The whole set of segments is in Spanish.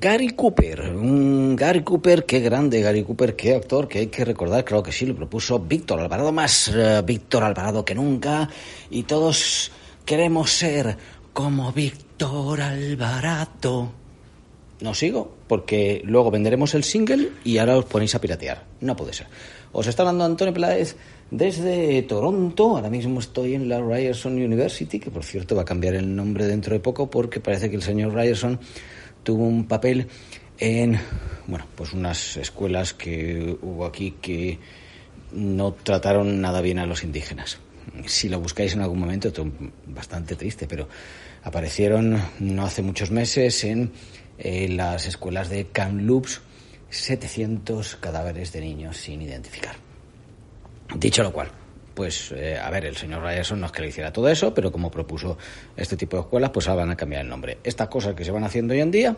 Gary Cooper, un Gary Cooper, qué grande Gary Cooper, qué actor, que hay que recordar, creo que sí, lo propuso Víctor Alvarado, más eh, Víctor Alvarado que nunca, y todos queremos ser como Víctor Alvarado. No sigo, porque luego venderemos el single y ahora os ponéis a piratear. No puede ser. Os está hablando Antonio Peláez desde Toronto. Ahora mismo estoy en la Ryerson University, que por cierto va a cambiar el nombre dentro de poco porque parece que el señor Ryerson tuvo un papel en bueno, pues unas escuelas que hubo aquí que no trataron nada bien a los indígenas. Si lo buscáis en algún momento, esto bastante triste, pero aparecieron no hace muchos meses en eh, las escuelas de Kamloops 700 cadáveres de niños sin identificar. Dicho lo cual, pues eh, a ver, el señor Ryerson no es que le hiciera todo eso, pero como propuso este tipo de escuelas, pues ahora van a cambiar el nombre. Estas cosas que se van haciendo hoy en día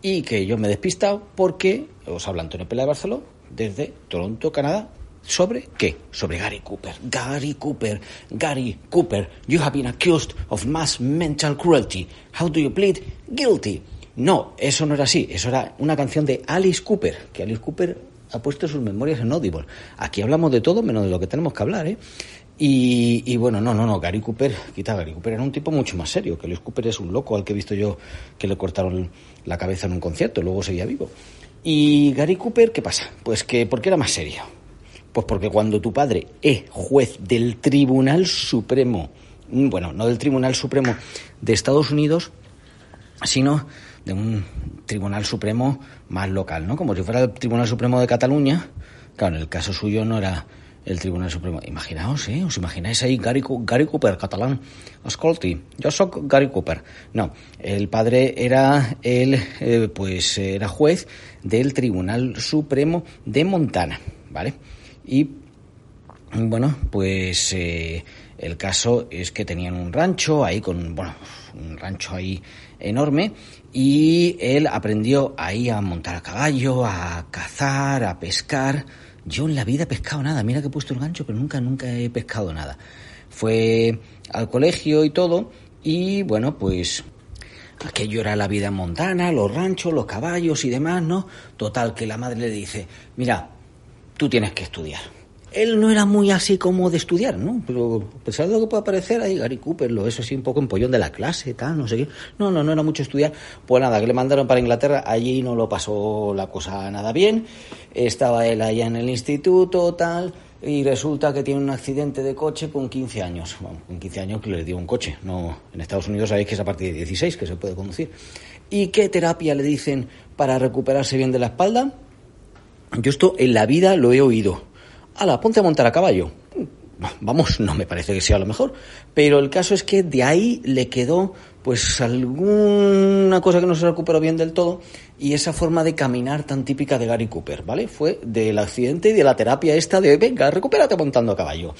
y que yo me he despistado porque os habla Antonio Pela de Barceló desde Toronto, Canadá. ¿Sobre qué? Sobre Gary Cooper. Gary Cooper. Gary Cooper, you have been accused of mass mental cruelty. How do you plead? Guilty. No, eso no era así. Eso era una canción de Alice Cooper, que Alice Cooper ha puesto sus memorias en Audible. Aquí hablamos de todo menos de lo que tenemos que hablar, ¿eh? Y, bueno, no, no, no, Gary Cooper, quita Gary Cooper, era un tipo mucho más serio, que Luis Cooper es un loco al que he visto yo que le cortaron la cabeza en un concierto, luego seguía vivo. Y Gary Cooper, ¿qué pasa? Pues que, ¿por qué era más serio? Pues porque cuando tu padre es juez del Tribunal Supremo, bueno, no del Tribunal Supremo de Estados Unidos, sino de un Tribunal Supremo más local, ¿no? Como si fuera el Tribunal Supremo de Cataluña. Claro, en el caso suyo no era el Tribunal Supremo. Imaginaos, ¿eh? ¿Os imagináis ahí Gary, Gary Cooper, catalán? Escolti, yo soy Gary Cooper. No, el padre era el, eh, pues era juez del Tribunal Supremo de Montana, ¿vale? Y, bueno, pues eh, el caso es que tenían un rancho ahí con, bueno, un rancho ahí enorme y él aprendió ahí a montar a caballo, a cazar, a pescar. Yo en la vida he pescado nada, mira que he puesto el gancho, pero nunca, nunca he pescado nada. Fue al colegio y todo, y bueno, pues aquello era la vida montana, los ranchos, los caballos y demás, ¿no? Total, que la madre le dice, mira, tú tienes que estudiar él no era muy así como de estudiar, ¿no? Pero a pesar de lo que pueda parecer, ahí Gary Cooper, lo eso así un poco empollón de la clase, tal, no sé qué. No, no, no era mucho estudiar. Pues nada, que le mandaron para Inglaterra, allí no lo pasó la cosa nada bien. Estaba él allá en el instituto, tal, y resulta que tiene un accidente de coche con 15 años. Bueno, con 15 años que le dio un coche. No, en Estados Unidos sabéis que es a partir de 16 que se puede conducir. ¿Y qué terapia le dicen para recuperarse bien de la espalda? Yo esto en la vida lo he oído ala, ponte a montar a caballo. Vamos, no me parece que sea lo mejor, pero el caso es que de ahí le quedó pues alguna cosa que no se recuperó bien del todo y esa forma de caminar tan típica de Gary Cooper, ¿vale? Fue del accidente y de la terapia esta de venga, recupérate montando a caballo.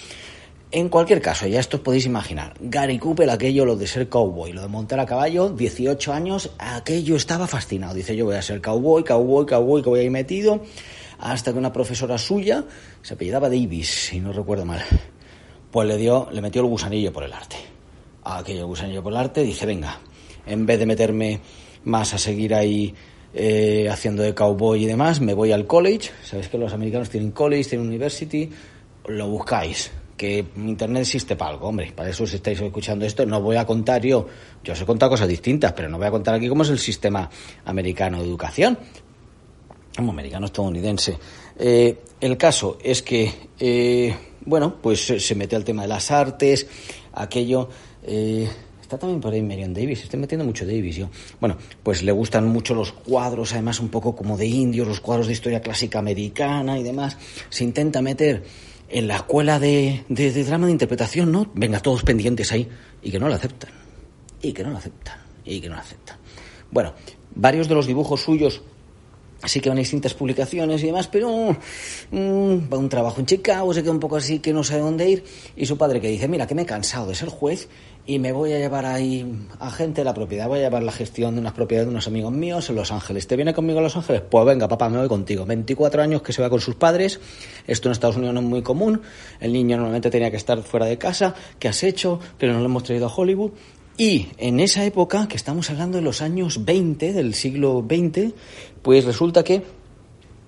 En cualquier caso, ya esto os podéis imaginar, Gary Cooper, aquello, lo de ser cowboy, lo de montar a caballo, 18 años, aquello estaba fascinado. Dice, yo voy a ser cowboy, cowboy, cowboy, que voy ahí metido hasta que una profesora suya, se apellidaba Davis, si no recuerdo mal, pues le dio, le metió el gusanillo por el arte. Aquello gusanillo por el arte, dice, venga, en vez de meterme más a seguir ahí eh, haciendo de cowboy y demás, me voy al college. Sabéis que los americanos tienen college, tienen university, lo buscáis. que Internet existe para algo, hombre, para eso si estáis escuchando esto, no voy a contar yo, yo os he contado cosas distintas, pero no voy a contar aquí cómo es el sistema americano de educación, como americano estadounidense. Eh, el caso es que, eh, bueno, pues se mete al tema de las artes, aquello... Eh, Está también por ahí Marion Davis, estoy metiendo mucho Davis yo. Bueno, pues le gustan mucho los cuadros, además un poco como de indios, los cuadros de historia clásica americana y demás. Se intenta meter en la escuela de, de, drama de interpretación, ¿no? Venga, todos pendientes ahí y que no lo aceptan. Y que no lo aceptan. Y que no lo aceptan. Bueno, varios de los dibujos suyos sí que van distintas publicaciones y demás, pero mm, va un trabajo en Chicago, se queda un poco así que no sabe dónde ir, y su padre que dice, mira, que me he cansado de ser juez y me voy a llevar ahí a gente de la propiedad, voy a llevar la gestión de unas propiedades de unos amigos míos en Los Ángeles. ¿Te viene conmigo a Los Ángeles? Pues venga, papá, me voy contigo. 24 años que se va con sus padres, esto en Estados Unidos no es muy común, el niño normalmente tenía que estar fuera de casa, ¿qué has hecho? Pero no lo hemos traído a Hollywood. Y en esa época, que estamos hablando de los años 20, del siglo XX, pues resulta que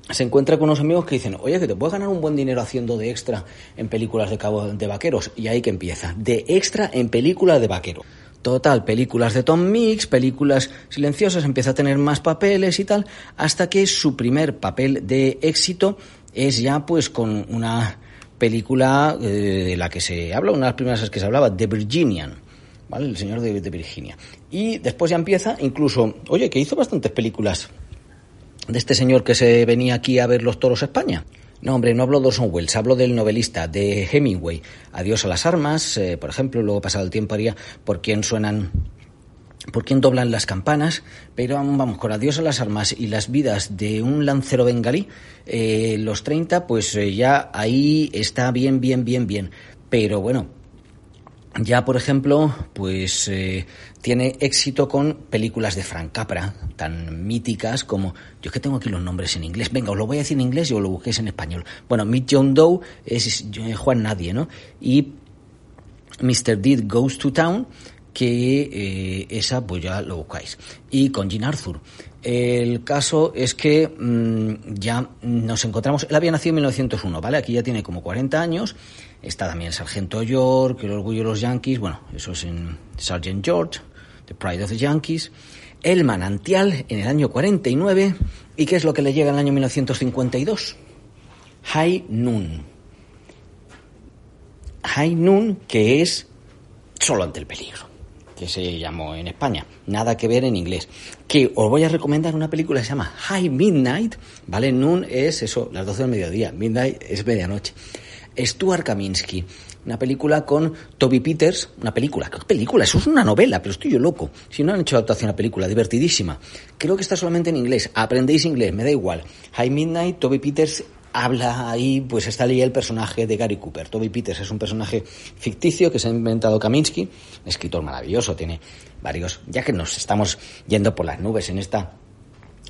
se encuentra con unos amigos que dicen, oye, que te puedes ganar un buen dinero haciendo de extra en películas de, cabo, de vaqueros. Y ahí que empieza, de extra en películas de vaquero. Total, películas de Tom Mix, películas silenciosas, empieza a tener más papeles y tal, hasta que su primer papel de éxito es ya pues con una película eh, de la que se habla, una de las primeras que se hablaba, The Virginian, El señor de, de Virginia. Y después ya empieza, incluso, oye, que hizo bastantes películas de este señor que se venía aquí a ver los toros España. No, hombre, no hablo de Orson Welles, hablo del novelista, de Hemingway. Adiós a las armas, eh, por ejemplo, luego pasado el tiempo haría por quién suenan por quién doblan las campanas, pero vamos, con Adiós a las armas y las vidas de un lancero bengalí, eh, los 30, pues eh, ya ahí está bien, bien, bien, bien. Pero bueno, ya, por ejemplo, pues eh, tiene éxito con películas de Frank Capra, tan míticas como. Yo es que tengo aquí los nombres en inglés. Venga, os lo voy a decir en inglés y os lo busquéis en español. Bueno, Meet John Doe es Juan Nadie, ¿no? Y Mr. Deed Goes to Town, que eh, esa pues ya lo buscáis. Y con Jean Arthur. El caso es que mm, ya nos encontramos. Él había nacido en 1901, ¿vale? Aquí ya tiene como 40 años Está también el Sargento York, El Orgullo de los Yankees, bueno, eso es en Sergeant George, The Pride of the Yankees. El Manantial en el año 49. ¿Y qué es lo que le llega en el año 1952? High Noon. High Noon, que es solo ante el peligro, que se llamó en España. Nada que ver en inglés. Que os voy a recomendar una película que se llama High Midnight, ¿vale? Noon es eso, las 12 del mediodía. Midnight es medianoche. Stuart Kaminsky. Una película con Toby Peters, una película, ¿qué película? Eso es una novela, pero estoy yo loco. Si no han hecho adaptación a película, divertidísima. Creo que está solamente en inglés. Aprendéis inglés, me da igual. High Midnight, Toby Peters habla ahí, pues está ahí el personaje de Gary Cooper. Toby Peters es un personaje ficticio que se ha inventado Kaminsky, escritor maravilloso, tiene varios, ya que nos estamos yendo por las nubes en esta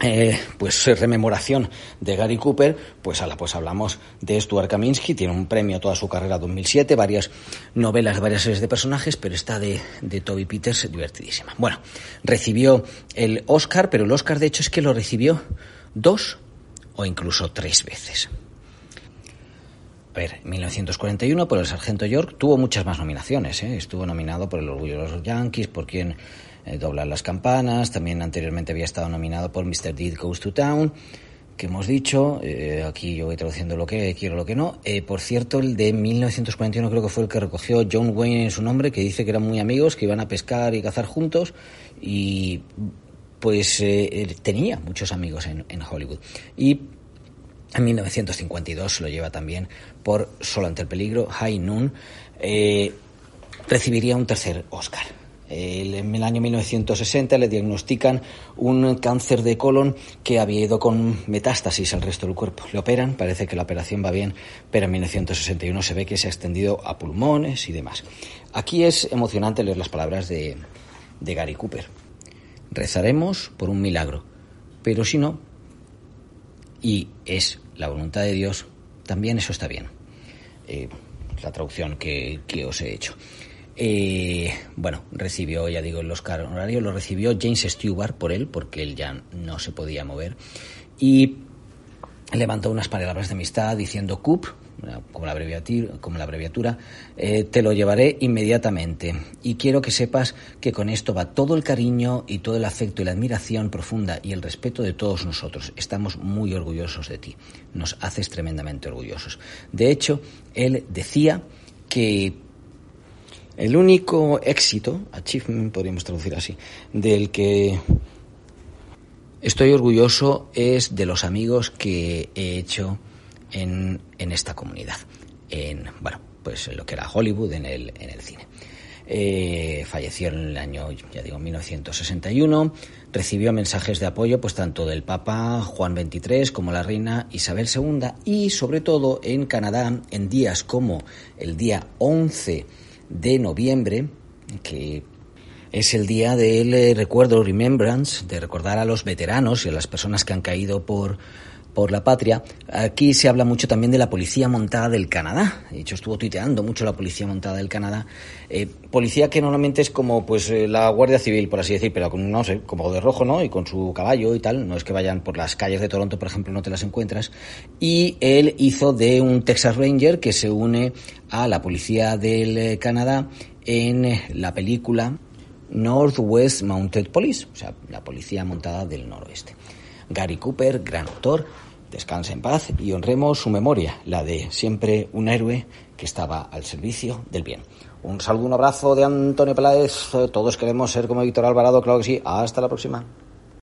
eh, pues rememoración de Gary Cooper, pues, ala, pues hablamos de Stuart Kaminsky, tiene un premio toda su carrera 2007, varias novelas, varias series de personajes, pero está de, de Toby Peters divertidísima. Bueno, recibió el Oscar, pero el Oscar de hecho es que lo recibió dos o incluso tres veces. A ver, 1941 por el Sargento York tuvo muchas más nominaciones, ¿eh? estuvo nominado por El Orgullo de los Yankees, por quien eh, doblar las campanas, también anteriormente había estado nominado por Mr. Deed Goes to Town, que hemos dicho, eh, aquí yo voy traduciendo lo que quiero, lo que no. Eh, por cierto, el de 1941 creo que fue el que recogió John Wayne en su nombre, que dice que eran muy amigos, que iban a pescar y cazar juntos, y pues tenía muchos amigos en, en Hollywood. Y en 1952 lo lleva también por Solo ante el peligro, High Noon, recibiría un tercer Oscar en el año 1960 le diagnostican un cáncer de colon que había ido con metástasis al resto del cuerpo. Le operan, parece que la operación va bien, pero en 1961 se ve que se ha extendido a pulmones y demás. Aquí es emocionante leer las palabras de, Gary Cooper. Rezaremos por un milagro, pero si no, y es la voluntad de Dios, también eso está bien. Eh, la traducción que os he hecho. Eh, bueno, recibió, ya digo, el Oscar honorario, lo recibió James Stewart por él, porque él ya no se podía mover. Y levantó unas palabras de amistad diciendo, Coop, como la abreviatura, como la abreviatura eh, te lo llevaré inmediatamente. Y quiero que sepas que con esto va todo el cariño y todo el afecto y la admiración profunda y el respeto de todos nosotros. Estamos muy orgullosos de ti. Nos haces tremendamente orgullosos. De hecho, él decía que el único éxito, achievement podríamos traducir así, del que estoy orgulloso es de los amigos que he hecho en, en esta comunidad, en, bueno, pues en lo que era Hollywood, en el, en el cine. Eh, falleció en el año, ya digo, 1961. Recibió mensajes de apoyo, pues tanto del Papa Juan XXIII como la reina Isabel II y, sobre todo, en Canadá, en días como el día 11 de noviembre, que es el día del eh, recuerdo, remembrance, de recordar a los veteranos y a las personas que han caído por por la patria. Aquí se habla mucho también de la policía montada del Canadá. De hecho, estuvo tuiteando mucho la policía montada del Canadá. Eh, policía que normalmente es como pues eh, la Guardia Civil, por así decir, pero con, no sé, como de rojo, ¿no? Y con su caballo y tal. No es que vayan por las calles de Toronto, por ejemplo, no te las encuentras. Y él hizo de un Texas Ranger que se une a la policía del eh, Canadá en la película Northwest Mounted Police, o sea, la policía montada del noroeste. Gary Cooper, gran autor, descanse en paz y honremos su memoria, la de siempre un héroe que estaba al servicio del bien. Un saludo, un abrazo de Antonio Peláez. Todos queremos ser como Víctor Alvarado, claro que sí. Hasta la próxima.